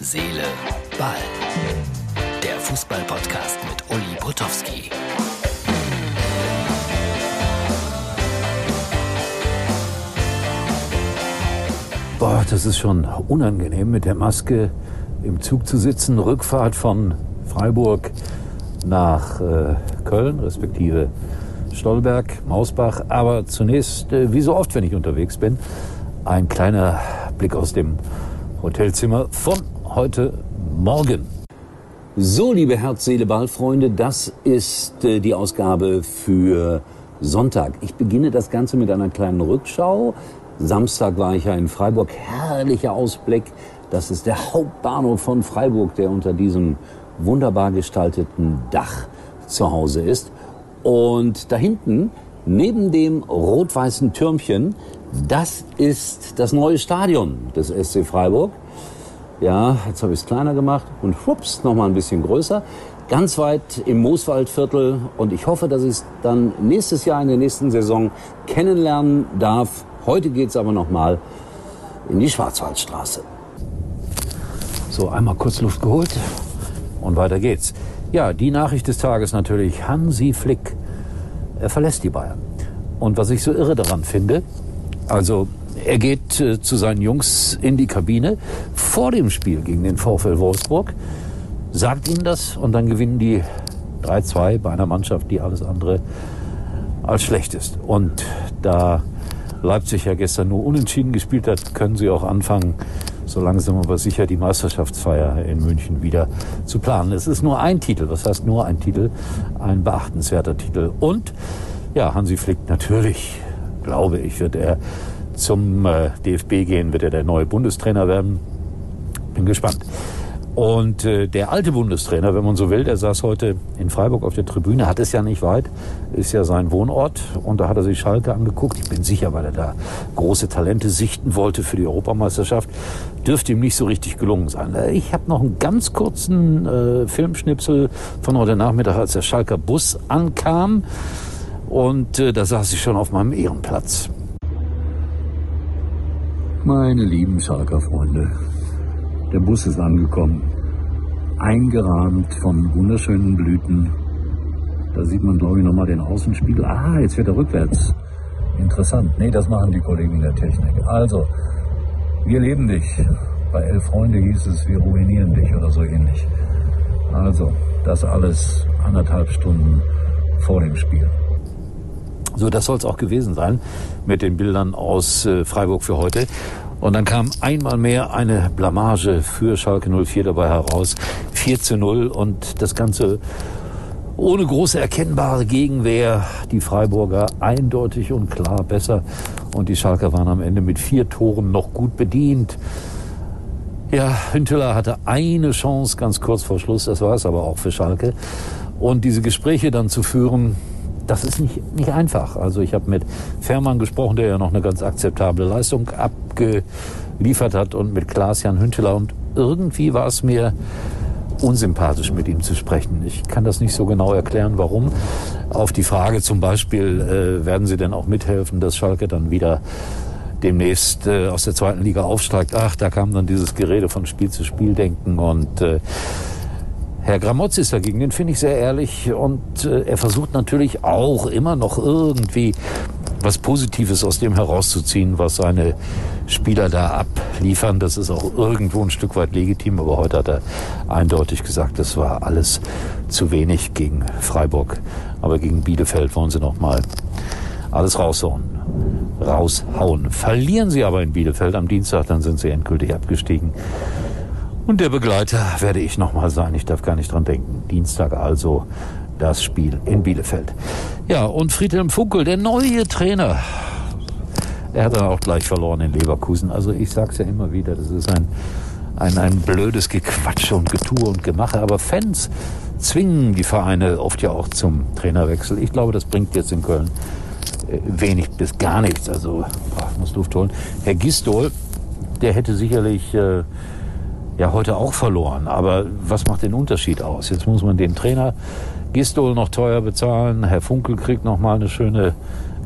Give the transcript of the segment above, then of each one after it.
Seele, Ball. Der Fußball-Podcast mit Uli Potowski. Boah, das ist schon unangenehm, mit der Maske im Zug zu sitzen. Rückfahrt von Freiburg nach äh, Köln, respektive Stolberg, Mausbach. Aber zunächst, äh, wie so oft, wenn ich unterwegs bin, ein kleiner Blick aus dem Hotelzimmer von heute Morgen. So, liebe Herz, Seele, Ball-Freunde, das ist äh, die Ausgabe für Sonntag. Ich beginne das Ganze mit einer kleinen Rückschau. Samstag war ich ja in Freiburg. Herrlicher Ausblick. Das ist der Hauptbahnhof von Freiburg, der unter diesem wunderbar gestalteten Dach zu Hause ist. Und da hinten, neben dem rot-weißen Türmchen, das ist das neue Stadion des SC Freiburg. Ja, jetzt habe ich es kleiner gemacht und schwupps, nochmal ein bisschen größer. Ganz weit im Mooswaldviertel und ich hoffe, dass ich es dann nächstes Jahr in der nächsten Saison kennenlernen darf. Heute geht es aber nochmal in die Schwarzwaldstraße. So, einmal kurz Luft geholt und weiter geht's. Ja, die Nachricht des Tages natürlich. Hansi Flick, er verlässt die Bayern. Und was ich so irre daran finde, also er geht äh, zu seinen Jungs in die Kabine vor dem Spiel gegen den VfL Wolfsburg, sagt ihnen das und dann gewinnen die 3-2 bei einer Mannschaft, die alles andere als schlecht ist. Und da Leipzig ja gestern nur unentschieden gespielt hat, können sie auch anfangen, so langsam aber sicher die Meisterschaftsfeier in München wieder zu planen. Es ist nur ein Titel, was heißt nur ein Titel, ein beachtenswerter Titel. Und ja, Hansi Flick natürlich, glaube ich, wird er zum äh, DFB gehen, wird er der neue Bundestrainer werden. Bin gespannt. Und äh, der alte Bundestrainer, wenn man so will, der saß heute in Freiburg auf der Tribüne, hat es ja nicht weit, ist ja sein Wohnort. Und da hat er sich Schalke angeguckt. Ich bin sicher, weil er da große Talente sichten wollte für die Europameisterschaft. Dürfte ihm nicht so richtig gelungen sein. Äh, ich habe noch einen ganz kurzen äh, Filmschnipsel von heute Nachmittag, als der Schalker Bus ankam. Und äh, da saß ich schon auf meinem Ehrenplatz. Meine lieben Schalker Freunde, der Bus ist angekommen, eingerahmt von wunderschönen Blüten. Da sieht man, glaube ich, nochmal den Außenspiegel. Ah, jetzt wird er rückwärts. Interessant. Nee, das machen die Kollegen der Technik. Also, wir leben dich. Bei Elf Freunde hieß es, wir ruinieren dich oder so ähnlich. Also, das alles anderthalb Stunden vor dem Spiel. So, das soll es auch gewesen sein mit den Bildern aus äh, Freiburg für heute. Und dann kam einmal mehr eine Blamage für Schalke 04 dabei heraus. 4 zu 0 und das Ganze ohne große erkennbare Gegenwehr. Die Freiburger eindeutig und klar besser. Und die Schalker waren am Ende mit vier Toren noch gut bedient. Ja, Hünteler hatte eine Chance ganz kurz vor Schluss. Das war es aber auch für Schalke. Und diese Gespräche dann zu führen, das ist nicht, nicht einfach. Also ich habe mit Fährmann gesprochen, der ja noch eine ganz akzeptable Leistung abgeliefert hat und mit Klaas-Jan Hünteler und irgendwie war es mir unsympathisch mit ihm zu sprechen. Ich kann das nicht so genau erklären, warum. Auf die Frage zum Beispiel, äh, werden Sie denn auch mithelfen, dass Schalke dann wieder demnächst äh, aus der zweiten Liga aufsteigt? Ach, da kam dann dieses Gerede von Spiel zu Spiel denken und äh, Herr Gramotz ist dagegen, den finde ich sehr ehrlich und äh, er versucht natürlich auch immer noch irgendwie was Positives aus dem herauszuziehen, was seine Spieler da abliefern. Das ist auch irgendwo ein Stück weit legitim, aber heute hat er eindeutig gesagt, das war alles zu wenig gegen Freiburg. Aber gegen Bielefeld wollen sie noch mal alles raushauen. Raushauen. Verlieren sie aber in Bielefeld am Dienstag, dann sind sie endgültig abgestiegen. Und der Begleiter werde ich nochmal sein. Ich darf gar nicht dran denken. Dienstag also das Spiel in Bielefeld. Ja, und Friedhelm Funkel, der neue Trainer. Er hat dann auch gleich verloren in Leverkusen. Also ich sag's ja immer wieder, das ist ein, ein, ein blödes Gequatsche und Getue und Gemache. Aber Fans zwingen die Vereine oft ja auch zum Trainerwechsel. Ich glaube, das bringt jetzt in Köln äh, wenig bis gar nichts. Also boah, muss Luft holen. Herr Gistol, der hätte sicherlich... Äh, ja heute auch verloren. Aber was macht den Unterschied aus? Jetzt muss man den Trainer Gistol noch teuer bezahlen. Herr Funkel kriegt noch mal eine schöne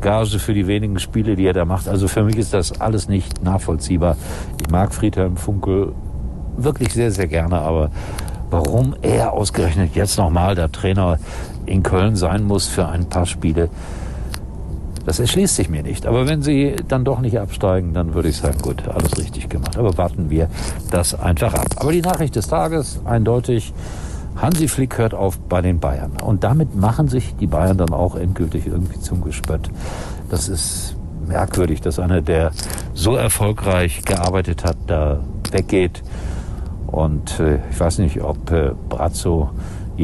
Gage für die wenigen Spiele, die er da macht. Also für mich ist das alles nicht nachvollziehbar. Ich mag Friedhelm Funkel wirklich sehr, sehr gerne, aber warum er ausgerechnet jetzt nochmal der Trainer in Köln sein muss für ein paar Spiele, das erschließt sich mir nicht. Aber wenn sie dann doch nicht absteigen, dann würde ich sagen, gut, alles richtig gemacht. Aber warten wir das einfach ab. Aber die Nachricht des Tages, eindeutig, Hansi Flick hört auf bei den Bayern. Und damit machen sich die Bayern dann auch endgültig irgendwie zum Gespött. Das ist merkwürdig, dass einer, der so erfolgreich gearbeitet hat, da weggeht. Und äh, ich weiß nicht, ob äh, Brazzo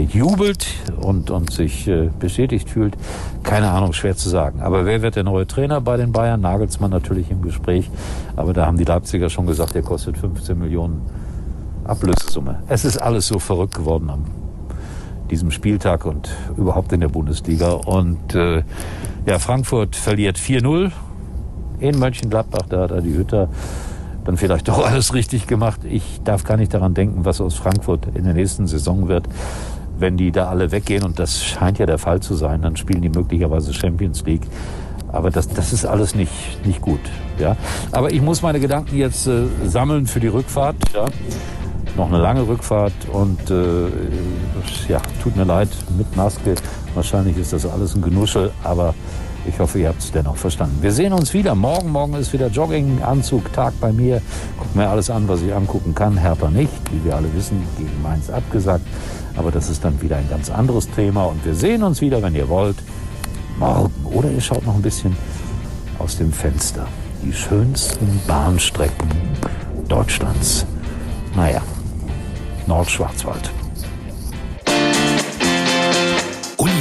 jubelt und, und sich äh, bestätigt fühlt. Keine Ahnung, schwer zu sagen. Aber wer wird der neue Trainer bei den Bayern? Nagelsmann natürlich im Gespräch. Aber da haben die Leipziger schon gesagt, der kostet 15 Millionen Ablösesumme. Es ist alles so verrückt geworden am diesem Spieltag und überhaupt in der Bundesliga. Und äh, ja, Frankfurt verliert 4-0 in Mönchengladbach. Da hat er die Hütter dann vielleicht doch alles richtig gemacht. Ich darf gar nicht daran denken, was aus Frankfurt in der nächsten Saison wird. Wenn die da alle weggehen, und das scheint ja der Fall zu sein, dann spielen die möglicherweise Champions League. Aber das, das ist alles nicht, nicht gut. Ja? Aber ich muss meine Gedanken jetzt äh, sammeln für die Rückfahrt. Ja? Noch eine lange Rückfahrt und äh, ja, tut mir leid mit Maske. Wahrscheinlich ist das alles ein Genuschel, aber ich hoffe, ihr habt es dennoch verstanden. Wir sehen uns wieder. Morgen, morgen ist wieder Jogging-Anzug-Tag bei mir. Guck mir alles an, was ich angucken kann. Hertha nicht, wie wir alle wissen, gegen Mainz abgesagt. Aber das ist dann wieder ein ganz anderes Thema. Und wir sehen uns wieder, wenn ihr wollt, morgen. Oder ihr schaut noch ein bisschen aus dem Fenster. Die schönsten Bahnstrecken Deutschlands. Naja, Nordschwarzwald.